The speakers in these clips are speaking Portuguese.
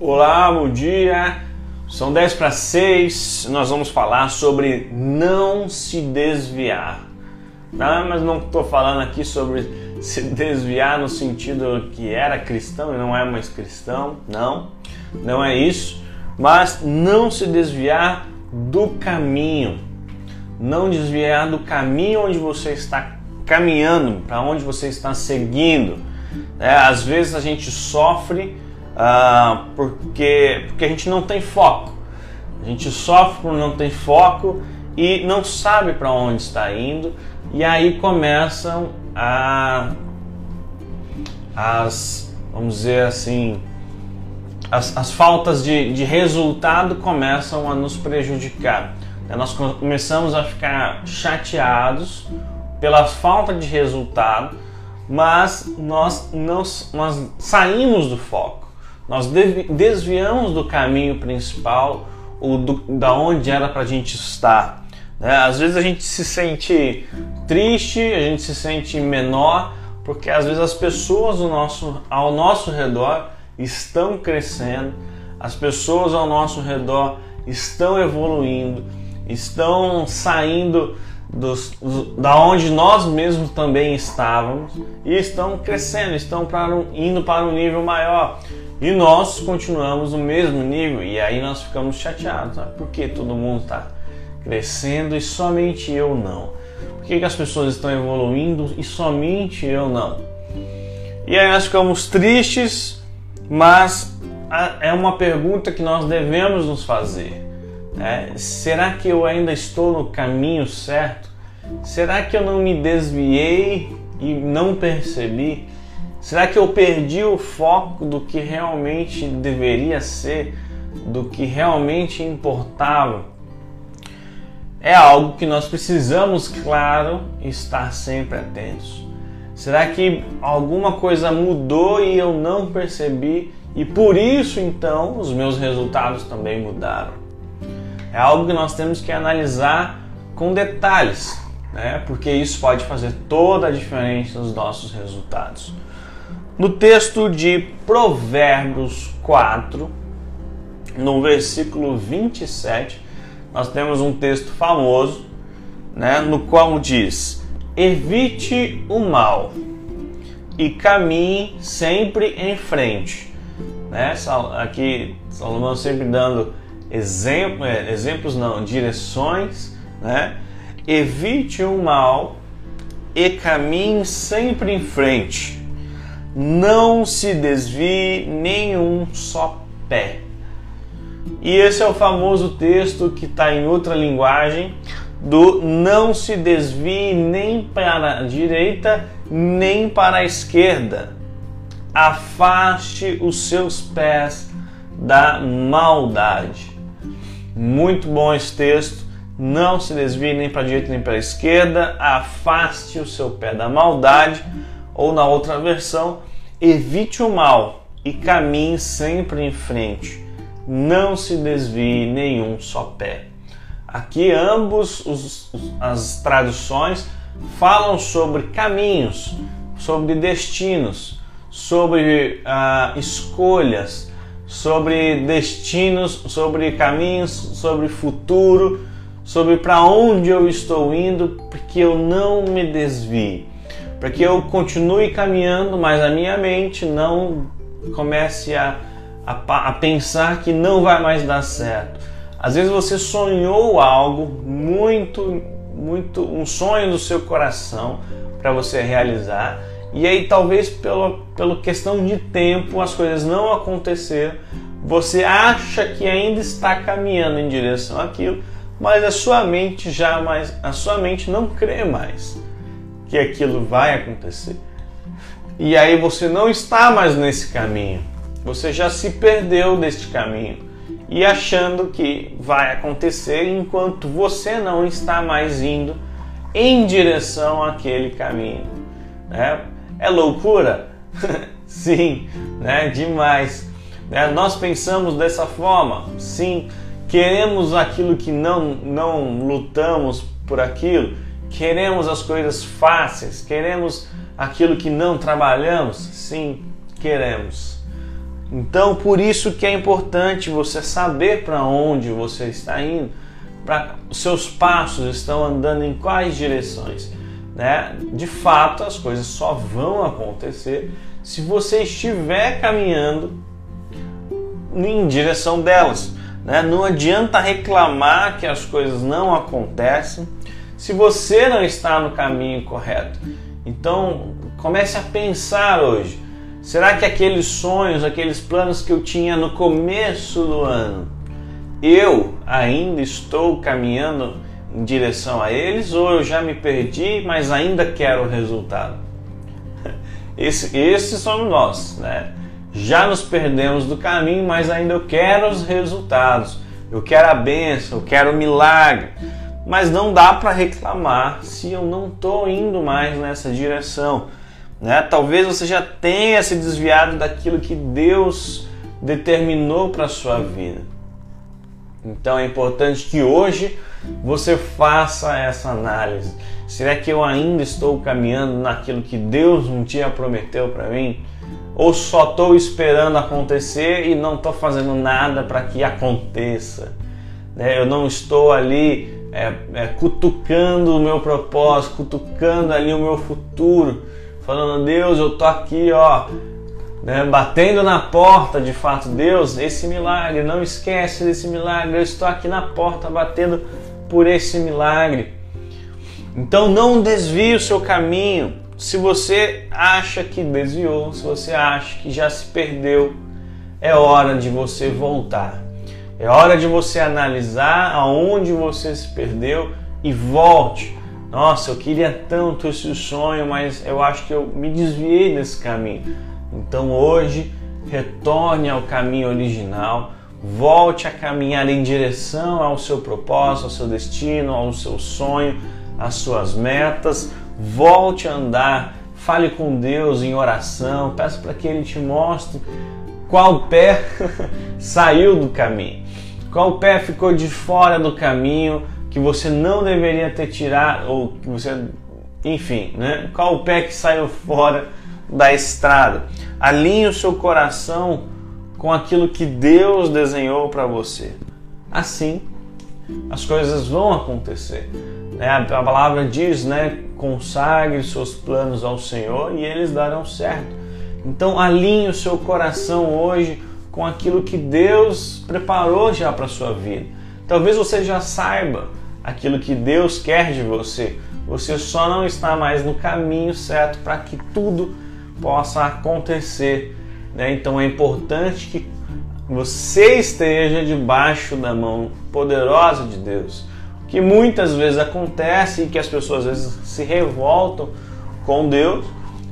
Olá, bom dia. São 10 para 6. Nós vamos falar sobre não se desviar. Tá? Mas não estou falando aqui sobre se desviar no sentido que era cristão e não é mais cristão. Não, não é isso. Mas não se desviar do caminho. Não desviar do caminho onde você está caminhando, para onde você está seguindo. É, às vezes a gente sofre ah, porque, porque a gente não tem foco. A gente sofre por não ter foco e não sabe para onde está indo, e aí começam a, as, vamos dizer assim, as, as faltas de, de resultado começam a nos prejudicar. Nós começamos a ficar chateados pela falta de resultado, mas nós, não, nós saímos do foco. Nós desviamos do caminho principal ou do, da onde era para a gente estar. Né? Às vezes a gente se sente triste, a gente se sente menor, porque às vezes as pessoas ao nosso, ao nosso redor estão crescendo, as pessoas ao nosso redor estão evoluindo, estão saindo dos, da onde nós mesmos também estávamos e estão crescendo, estão para um, indo para um nível maior. E nós continuamos no mesmo nível e aí nós ficamos chateados. Sabe? Por que todo mundo está crescendo e somente eu não? Por que, que as pessoas estão evoluindo e somente eu não? E aí nós ficamos tristes, mas é uma pergunta que nós devemos nos fazer. Né? Será que eu ainda estou no caminho certo? Será que eu não me desviei e não percebi? Será que eu perdi o foco do que realmente deveria ser, do que realmente importava? É algo que nós precisamos, claro, estar sempre atentos. Será que alguma coisa mudou e eu não percebi e por isso então os meus resultados também mudaram? É algo que nós temos que analisar com detalhes, né? porque isso pode fazer toda a diferença nos nossos resultados. No texto de Provérbios 4, no versículo 27, nós temos um texto famoso, né, no qual diz: Evite o mal e caminhe sempre em frente. Né? Aqui Salomão sempre dando exemplo, é, exemplos, não, direções, né? Evite o mal e caminhe sempre em frente não se desvie nenhum só pé. E esse é o famoso texto que está em outra linguagem do não se desvie nem para a direita nem para a esquerda. Afaste os seus pés da maldade. Muito bom esse texto. Não se desvie nem para a direita nem para a esquerda. Afaste o seu pé da maldade. Ou na outra versão, Evite o mal e caminhe sempre em frente. Não se desvie nenhum só pé. Aqui ambos os, as traduções falam sobre caminhos, sobre destinos, sobre uh, escolhas, sobre destinos, sobre caminhos, sobre futuro, sobre para onde eu estou indo, porque eu não me desvie para que eu continue caminhando, mas a minha mente não comece a, a, a, pensar que não vai mais dar certo. Às vezes você sonhou algo muito, muito, um sonho do seu coração para você realizar, e aí talvez pela, pela questão de tempo as coisas não aconteceram, você acha que ainda está caminhando em direção àquilo, mas a sua mente jamais, a sua mente não crê mais que aquilo vai acontecer. E aí você não está mais nesse caminho. Você já se perdeu deste caminho e achando que vai acontecer enquanto você não está mais indo em direção àquele caminho. Né? É loucura? Sim, né? demais. Né? Nós pensamos dessa forma, sim, queremos aquilo que não, não lutamos por aquilo Queremos as coisas fáceis, queremos aquilo que não trabalhamos? Sim, queremos. Então, por isso que é importante você saber para onde você está indo, para seus passos estão andando em quais direções. Né? De fato, as coisas só vão acontecer se você estiver caminhando em direção delas. Né? Não adianta reclamar que as coisas não acontecem se você não está no caminho correto. Então, comece a pensar hoje Será que aqueles sonhos, aqueles planos que eu tinha no começo do ano, eu ainda estou caminhando em direção a eles ou eu já me perdi, mas ainda quero o resultado? Esse, esses somos nós, né? Já nos perdemos do caminho, mas ainda eu quero os resultados. Eu quero a bênção, eu quero o milagre. Mas não dá para reclamar se eu não estou indo mais nessa direção né? Talvez você já tenha se desviado daquilo que Deus determinou para sua vida. Então é importante que hoje você faça essa análise. Será que eu ainda estou caminhando naquilo que Deus um dia prometeu para mim? Ou só estou esperando acontecer e não estou fazendo nada para que aconteça? Né? Eu não estou ali é, é, cutucando o meu propósito, cutucando ali o meu futuro falando, Deus, eu tô aqui, ó, né, batendo na porta, de fato, Deus, esse milagre, não esquece desse milagre, eu estou aqui na porta batendo por esse milagre. Então não desvie o seu caminho. Se você acha que desviou, se você acha que já se perdeu, é hora de você voltar. É hora de você analisar aonde você se perdeu e volte nossa, eu queria tanto esse sonho, mas eu acho que eu me desviei desse caminho. Então hoje, retorne ao caminho original, volte a caminhar em direção ao seu propósito, ao seu destino, ao seu sonho, às suas metas. Volte a andar, fale com Deus em oração, peça para que Ele te mostre qual pé saiu do caminho, qual pé ficou de fora do caminho que você não deveria ter tirado, ou que você, enfim, né? Qual pé que saiu fora da estrada? Alinhe o seu coração com aquilo que Deus desenhou para você. Assim, as coisas vão acontecer. Né? A palavra diz, né? Consagre seus planos ao Senhor e eles darão certo. Então, alinhe o seu coração hoje com aquilo que Deus preparou já para sua vida. Talvez você já saiba aquilo que Deus quer de você. Você só não está mais no caminho certo para que tudo possa acontecer. Né? Então é importante que você esteja debaixo da mão poderosa de Deus. O que muitas vezes acontece e que as pessoas às vezes se revoltam com Deus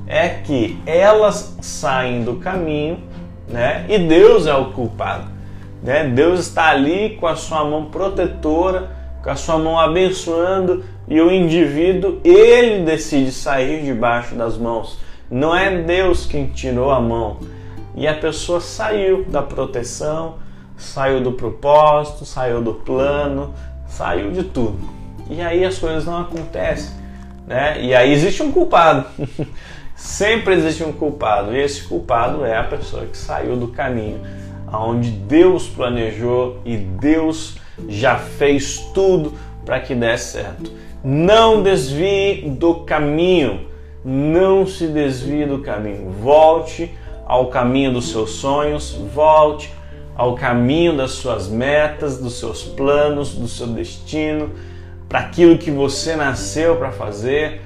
é que elas saem do caminho né? e Deus é o culpado. Né? Deus está ali com a sua mão protetora com a sua mão abençoando e o indivíduo ele decide sair debaixo das mãos. Não é Deus quem tirou a mão. E a pessoa saiu da proteção, saiu do propósito, saiu do plano, saiu de tudo. E aí as coisas não acontecem, né? E aí existe um culpado. Sempre existe um culpado, e esse culpado é a pessoa que saiu do caminho aonde Deus planejou e Deus já fez tudo para que desse certo. Não desvie do caminho, não se desvie do caminho. Volte ao caminho dos seus sonhos, volte ao caminho das suas metas, dos seus planos, do seu destino, para aquilo que você nasceu para fazer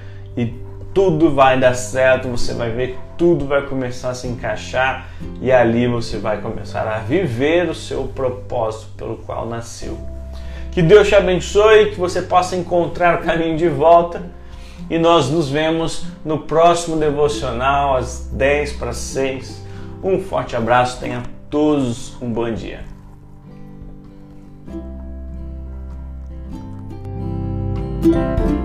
tudo vai dar certo, você vai ver tudo vai começar a se encaixar e ali você vai começar a viver o seu propósito pelo qual nasceu. Que Deus te abençoe, que você possa encontrar o caminho de volta e nós nos vemos no próximo devocional às 10 para 6. Um forte abraço, tenha todos um bom dia. Música